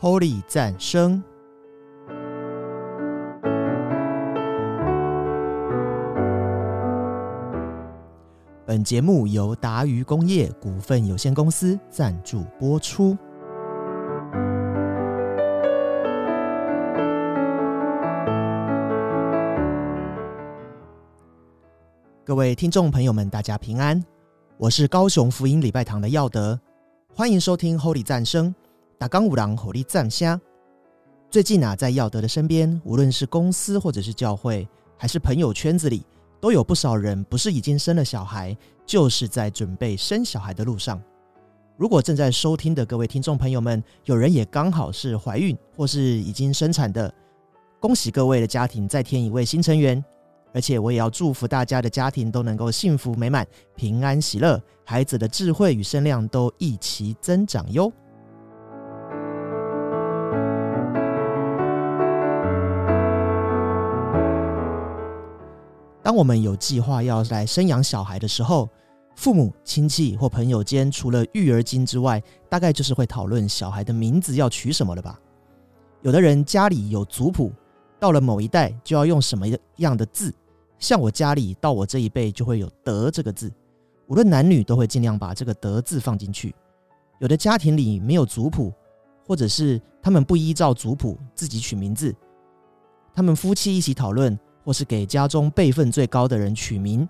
Holy 赞声。本节目由达渝工业股份有限公司赞助播出。各位听众朋友们，大家平安，我是高雄福音礼拜堂的耀德，欢迎收听 Holy 赞声。打刚五郎火力赞虾。最近啊，在耀德的身边，无论是公司或者是教会，还是朋友圈子里，都有不少人不是已经生了小孩，就是在准备生小孩的路上。如果正在收听的各位听众朋友们，有人也刚好是怀孕或是已经生产的，恭喜各位的家庭再添一位新成员。而且我也要祝福大家的家庭都能够幸福美满、平安喜乐，孩子的智慧与声量都一齐增长哟。当我们有计划要来生养小孩的时候，父母亲戚或朋友间除了育儿经之外，大概就是会讨论小孩的名字要取什么了吧？有的人家里有族谱，到了某一代就要用什么样的字。像我家里到我这一辈就会有“德”这个字，无论男女都会尽量把这个“德”字放进去。有的家庭里没有族谱，或者是他们不依照族谱自己取名字，他们夫妻一起讨论，或是给家中辈分最高的人取名。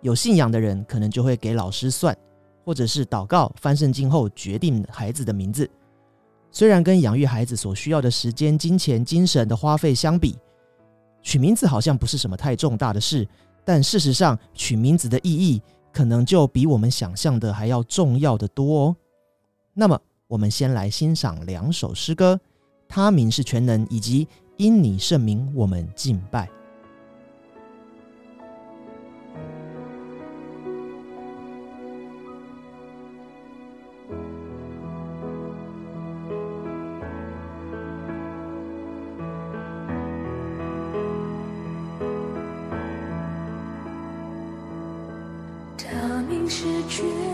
有信仰的人可能就会给老师算，或者是祷告翻圣经后决定孩子的名字。虽然跟养育孩子所需要的时间、金钱、精神的花费相比，取名字好像不是什么太重大的事，但事实上，取名字的意义可能就比我们想象的还要重要的多哦。那么，我们先来欣赏两首诗歌，《他名是全能》以及《因你圣名我们敬拜》。决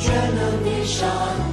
却能主。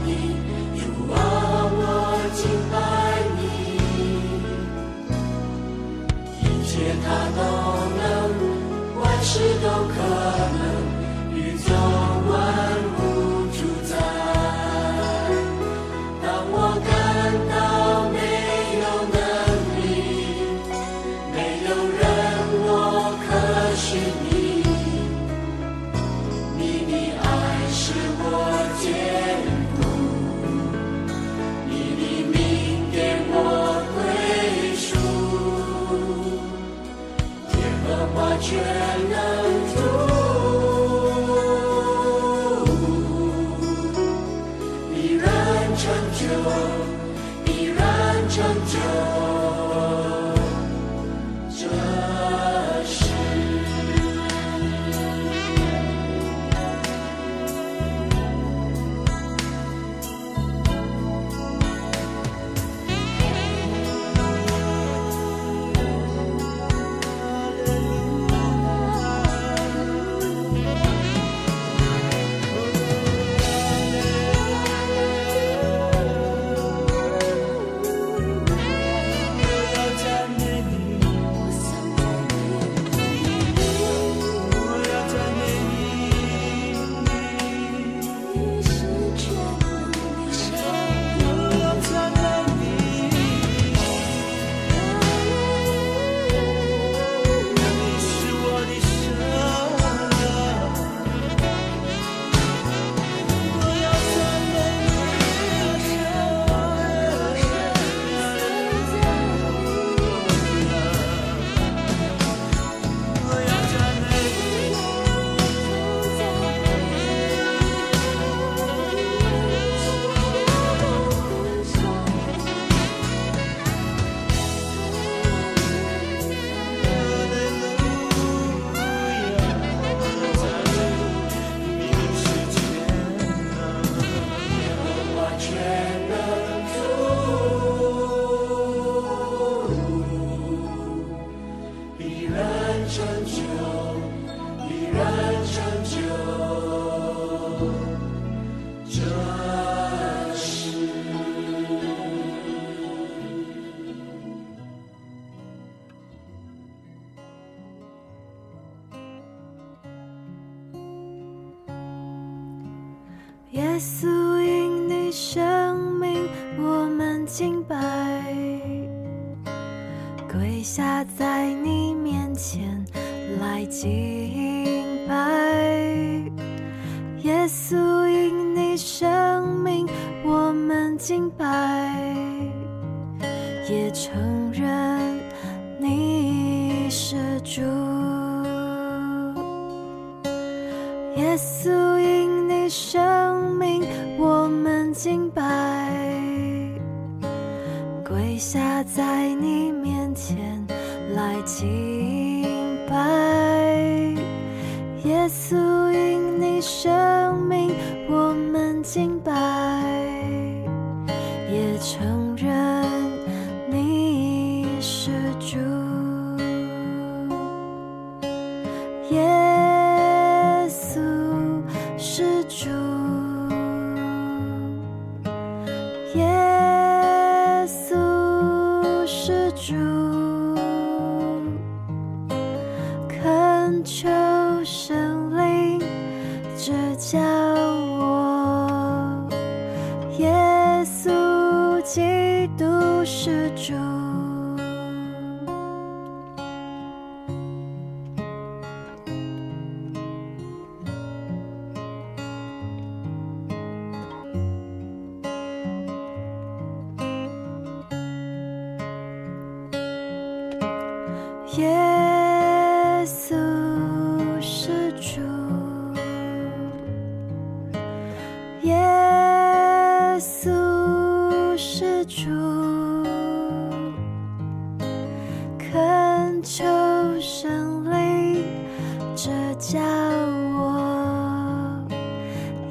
生命，我们敬拜，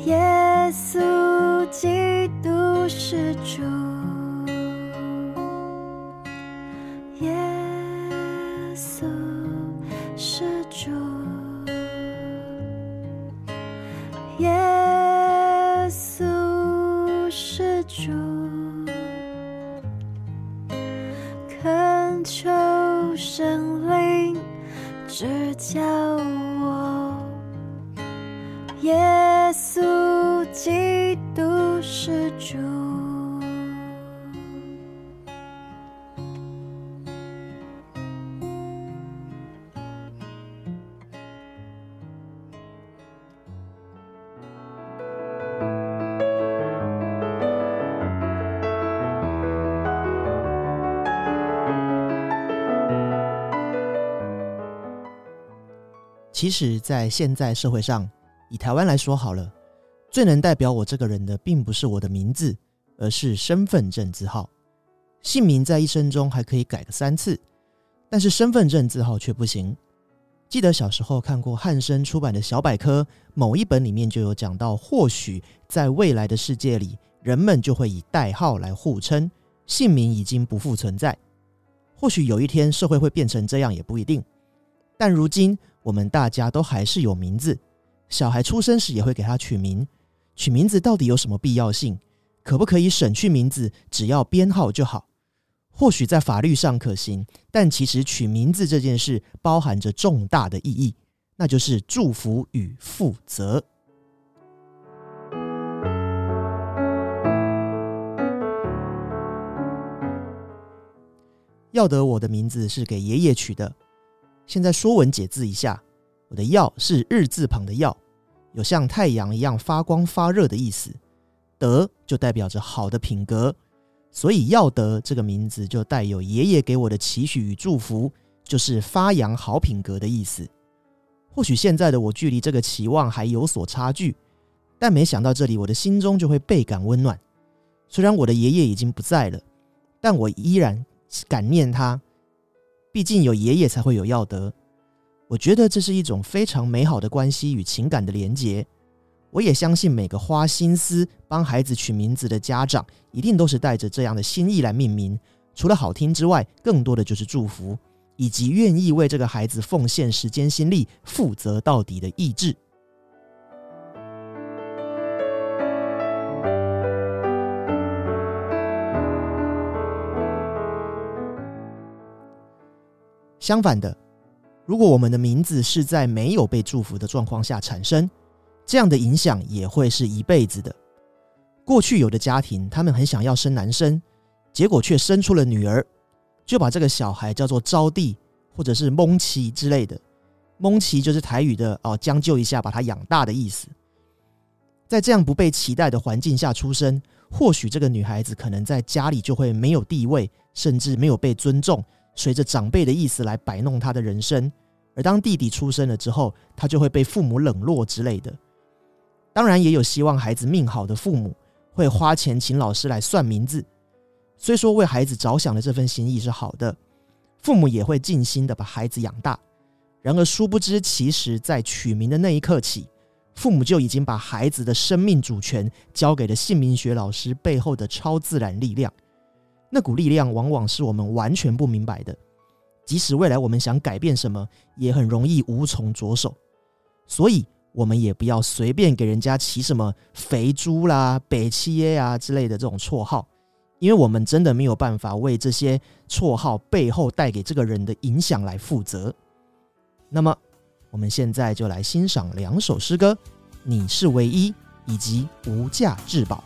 耶稣基督是主。其实，在现在社会上，以台湾来说好了，最能代表我这个人的，并不是我的名字，而是身份证字号。姓名在一生中还可以改个三次，但是身份证字号却不行。记得小时候看过汉生出版的小百科，某一本里面就有讲到，或许在未来的世界里，人们就会以代号来互称，姓名已经不复存在。或许有一天社会会变成这样，也不一定。但如今我们大家都还是有名字，小孩出生时也会给他取名。取名字到底有什么必要性？可不可以省去名字，只要编号就好？或许在法律上可行，但其实取名字这件事包含着重大的意义，那就是祝福与负责。要得我的名字是给爷爷取的。现在说文解字一下，我的“耀”是日字旁的“耀”，有像太阳一样发光发热的意思。德就代表着好的品格，所以耀德这个名字就带有爷爷给我的期许与祝福，就是发扬好品格的意思。或许现在的我距离这个期望还有所差距，但没想到这里我的心中就会倍感温暖。虽然我的爷爷已经不在了，但我依然感念他。毕竟有爷爷才会有耀德，我觉得这是一种非常美好的关系与情感的连结。我也相信每个花心思帮孩子取名字的家长，一定都是带着这样的心意来命名。除了好听之外，更多的就是祝福，以及愿意为这个孩子奉献时间心力、负责到底的意志。相反的，如果我们的名字是在没有被祝福的状况下产生，这样的影响也会是一辈子的。过去有的家庭，他们很想要生男生，结果却生出了女儿，就把这个小孩叫做招娣或者是蒙奇之类的。蒙奇就是台语的哦，将就一下把他养大的意思。在这样不被期待的环境下出生，或许这个女孩子可能在家里就会没有地位，甚至没有被尊重，随着长辈的意思来摆弄他的人生。而当弟弟出生了之后，他就会被父母冷落之类的。当然，也有希望孩子命好的父母。会花钱请老师来算名字，虽说为孩子着想的这份心意是好的，父母也会尽心的把孩子养大。然而，殊不知，其实在取名的那一刻起，父母就已经把孩子的生命主权交给了姓名学老师背后的超自然力量。那股力量往往是我们完全不明白的，即使未来我们想改变什么，也很容易无从着手。所以。我们也不要随便给人家起什么“肥猪”啦、“北七耶”啊之类的这种绰号，因为我们真的没有办法为这些绰号背后带给这个人的影响来负责。那么，我们现在就来欣赏两首诗歌：《你是唯一》以及《无价至宝》。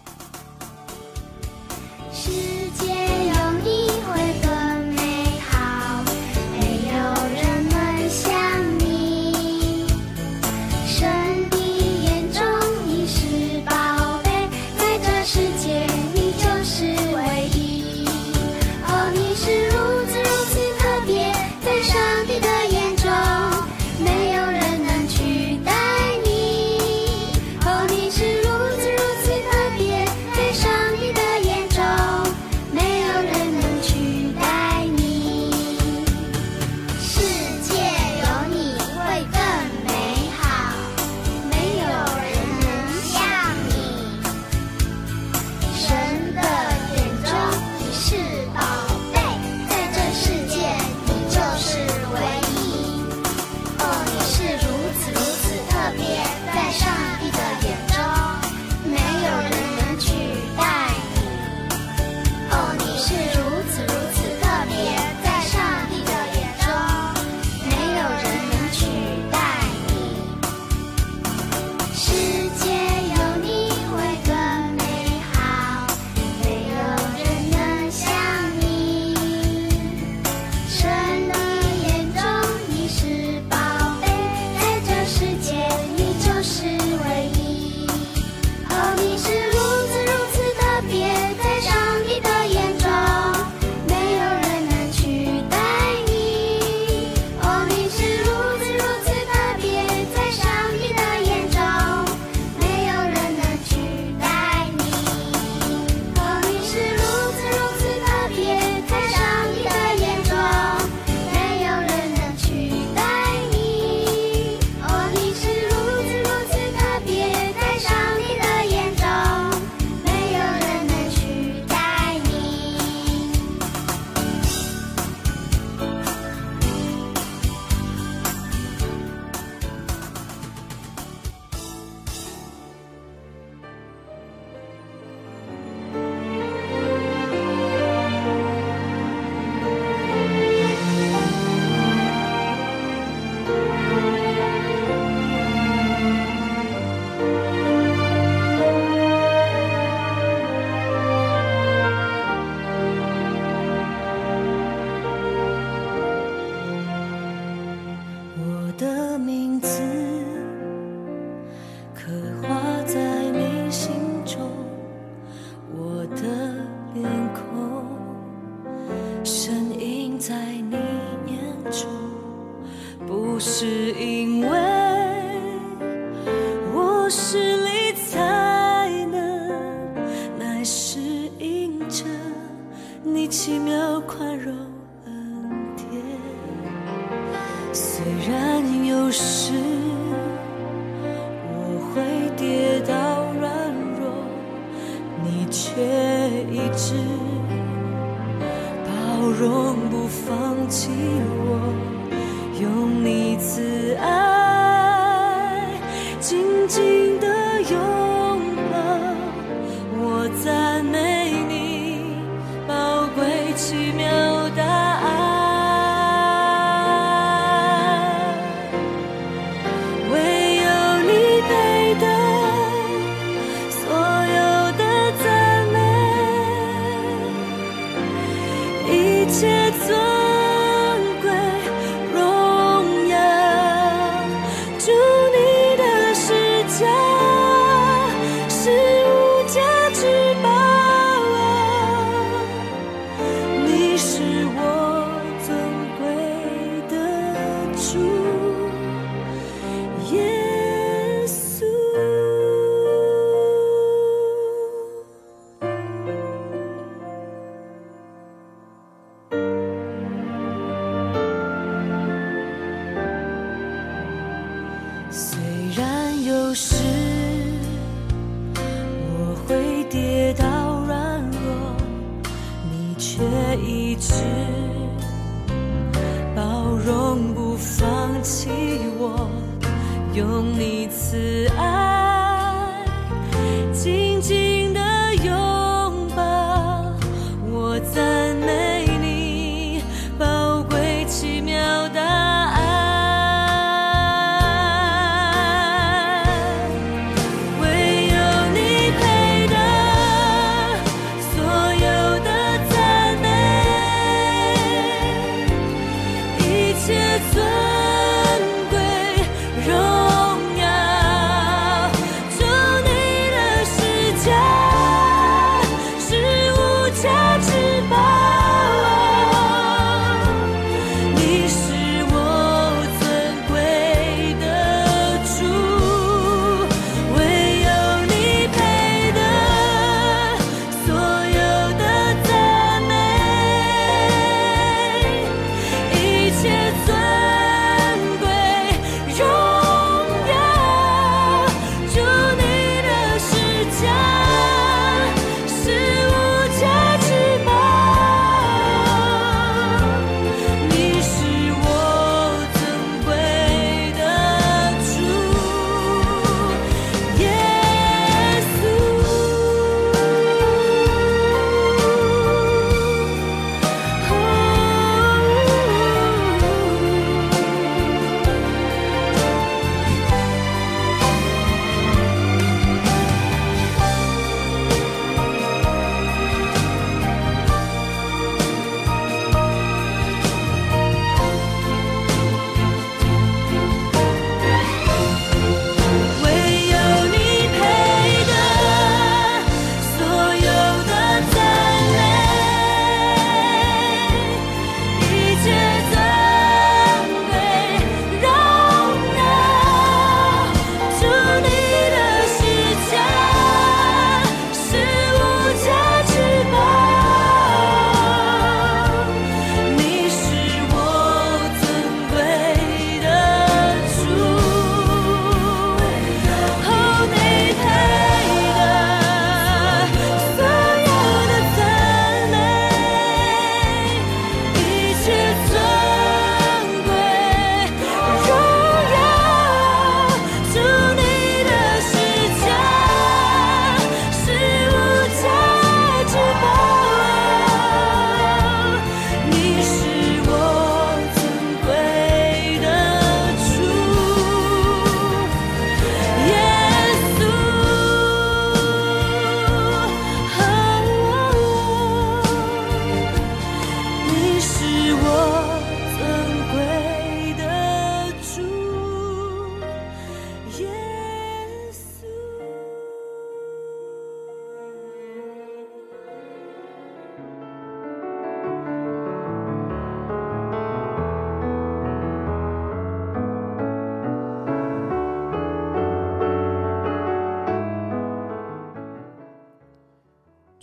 奇妙快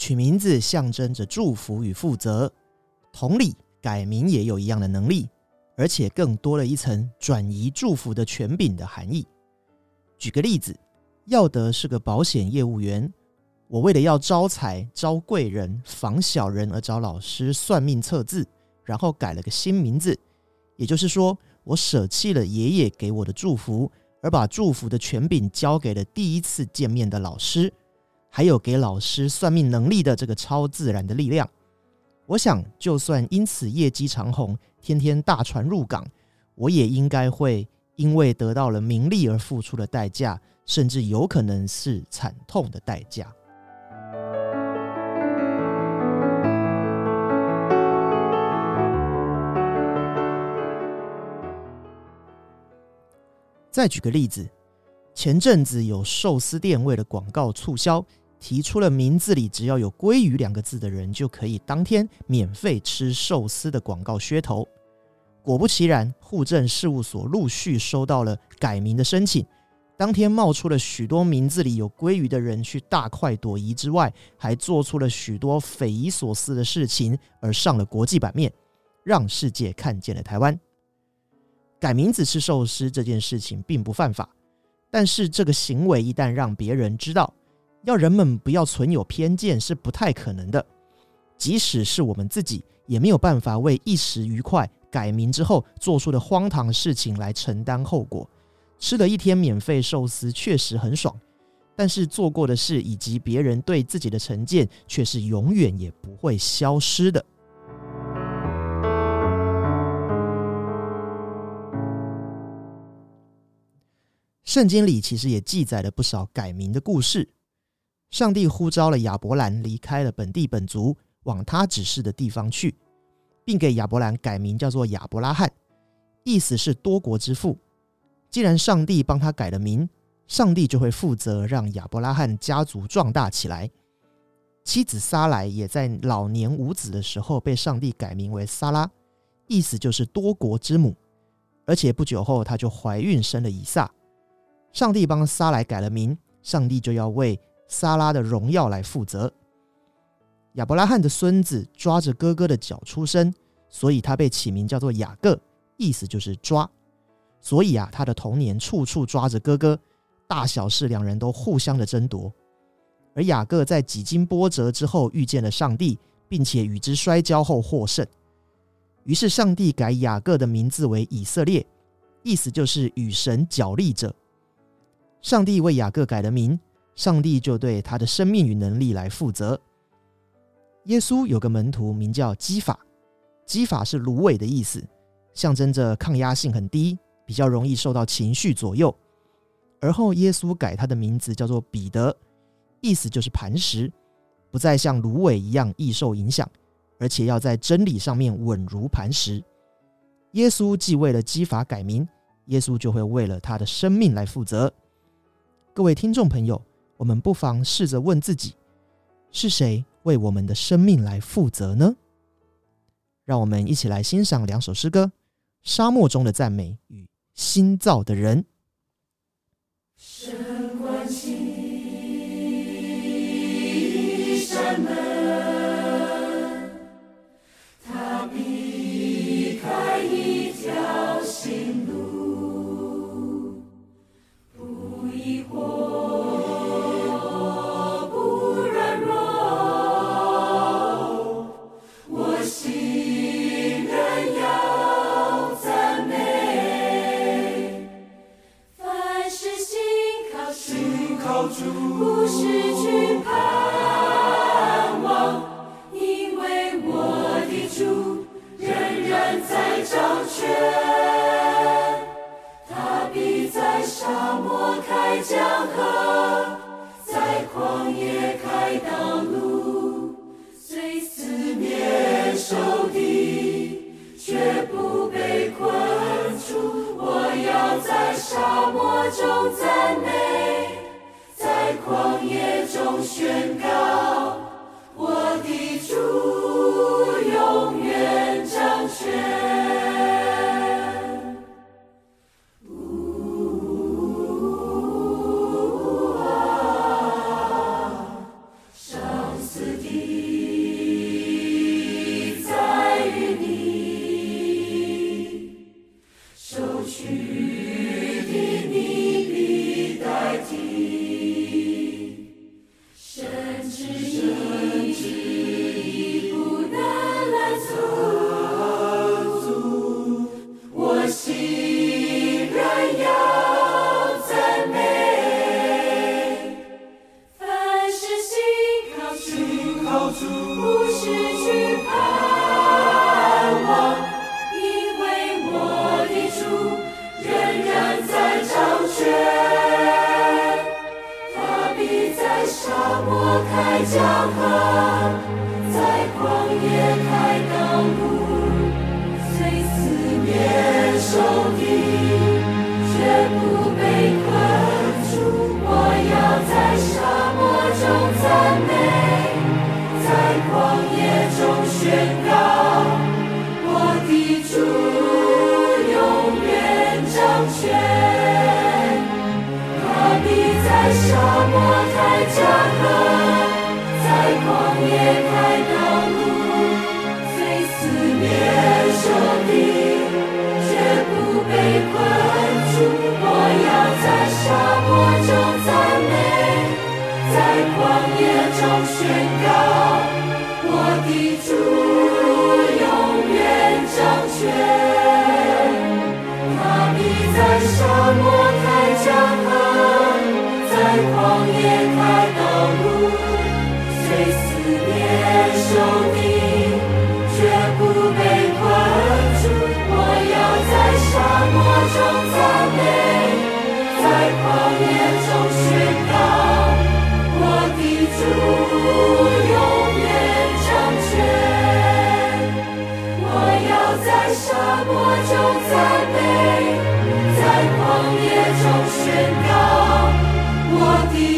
取名字象征着祝福与负责，同理，改名也有一样的能力，而且更多了一层转移祝福的权柄的含义。举个例子，耀德是个保险业务员，我为了要招财、招贵人、防小人而找老师算命测字，然后改了个新名字，也就是说，我舍弃了爷爷给我的祝福，而把祝福的权柄交给了第一次见面的老师。还有给老师算命能力的这个超自然的力量。我想，就算因此业绩长虹，天天大船入港，我也应该会因为得到了名利而付出的代价，甚至有可能是惨痛的代价。再举个例子，前阵子有寿司店为了广告促销，提出了名字里只要有“鲑鱼”两个字的人就可以当天免费吃寿司的广告噱头。果不其然，户政事务所陆续收到了改名的申请，当天冒出了许多名字里有鲑鱼的人去大快朵颐之外，还做出了许多匪夷所思的事情，而上了国际版面，让世界看见了台湾。改名字吃寿司这件事情并不犯法，但是这个行为一旦让别人知道，要人们不要存有偏见是不太可能的。即使是我们自己，也没有办法为一时愉快改名之后做出的荒唐事情来承担后果。吃了一天免费寿司确实很爽，但是做过的事以及别人对自己的成见却是永远也不会消失的。圣经里其实也记载了不少改名的故事。上帝呼召了亚伯兰离开了本地本族，往他指示的地方去，并给亚伯兰改名叫做亚伯拉罕，意思是多国之父。既然上帝帮他改了名，上帝就会负责让亚伯拉罕家族壮大起来。妻子撒莱也在老年无子的时候被上帝改名为撒拉，意思就是多国之母。而且不久后，她就怀孕生了以撒。上帝帮撒莱改了名，上帝就要为撒拉的荣耀来负责。亚伯拉罕的孙子抓着哥哥的脚出生，所以他被起名叫做雅各，意思就是抓。所以啊，他的童年处处抓着哥哥，大小事两人都互相的争夺。而雅各在几经波折之后遇见了上帝，并且与之摔跤后获胜。于是上帝改雅各的名字为以色列，意思就是与神角力者。上帝为雅各改了名，上帝就对他的生命与能力来负责。耶稣有个门徒名叫基法，基法是芦苇的意思，象征着抗压性很低。比较容易受到情绪左右，而后耶稣改他的名字叫做彼得，意思就是磐石，不再像芦苇一样易受影响，而且要在真理上面稳如磐石。耶稣既为了基法改名，耶稣就会为了他的生命来负责。各位听众朋友，我们不妨试着问自己：是谁为我们的生命来负责呢？让我们一起来欣赏两首诗歌：《沙漠中的赞美》与。新造的人。中赞美。在旷野中宣告，驾鹤在旷野开道路虽思念守敌绝不被困住我要在沙漠中赞美在旷野中寻我的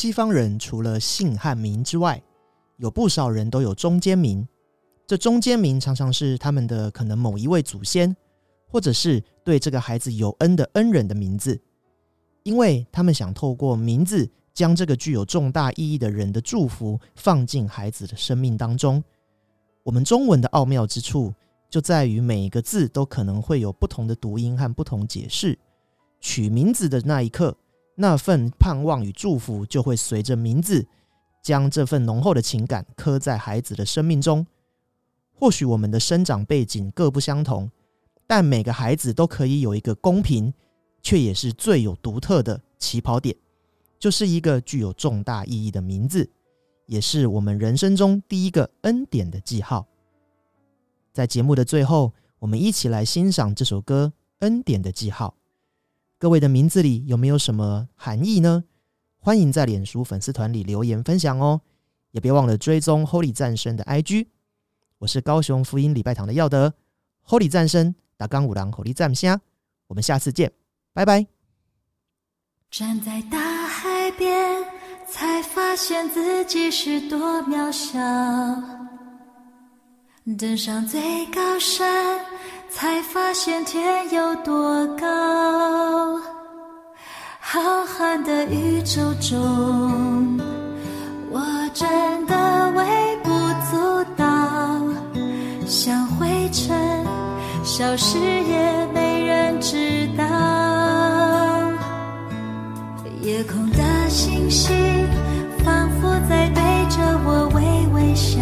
西方人除了姓和名之外，有不少人都有中间名。这中间名常常是他们的可能某一位祖先，或者是对这个孩子有恩的恩人的名字，因为他们想透过名字将这个具有重大意义的人的祝福放进孩子的生命当中。我们中文的奥妙之处就在于每一个字都可能会有不同的读音和不同解释。取名字的那一刻，那份盼望与祝福就会随着名字，将这份浓厚的情感刻在孩子的生命中。或许我们的生长背景各不相同，但每个孩子都可以有一个公平，却也是最有独特的起跑点，就是一个具有重大意义的名字，也是我们人生中第一个恩典的记号。在节目的最后，我们一起来欣赏这首歌《恩典的记号》。各位的名字里有没有什么含义呢？欢迎在脸书粉丝团里留言分享哦，也别忘了追踪 Holy 战神的 IG。我是高雄福音礼拜堂的耀德，Holy 战神打刚五郎 Holy 战虾，我们下次见，拜拜。站在大海边，才发现自己是多渺小；登上最高山，才发现天有多高。浩瀚的宇宙中，我真的微不足道，像灰尘，消失也没人知道。夜空的星星，仿佛在对着我微微笑，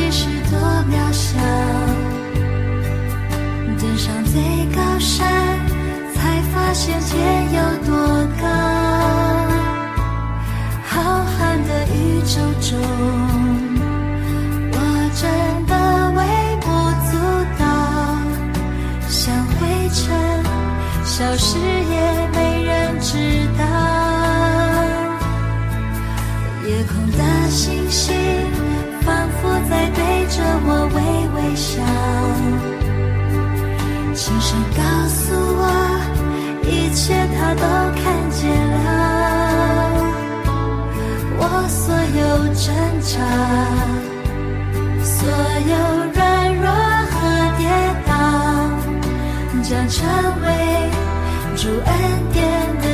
其实多渺小；登上最高山，才发现天有多高。浩瀚的宇宙中，我真的微不足道，像灰尘，消失也我微微笑，轻声告诉我，一切他都看见了。我所有挣扎，所有软弱和跌倒，将成为主恩典的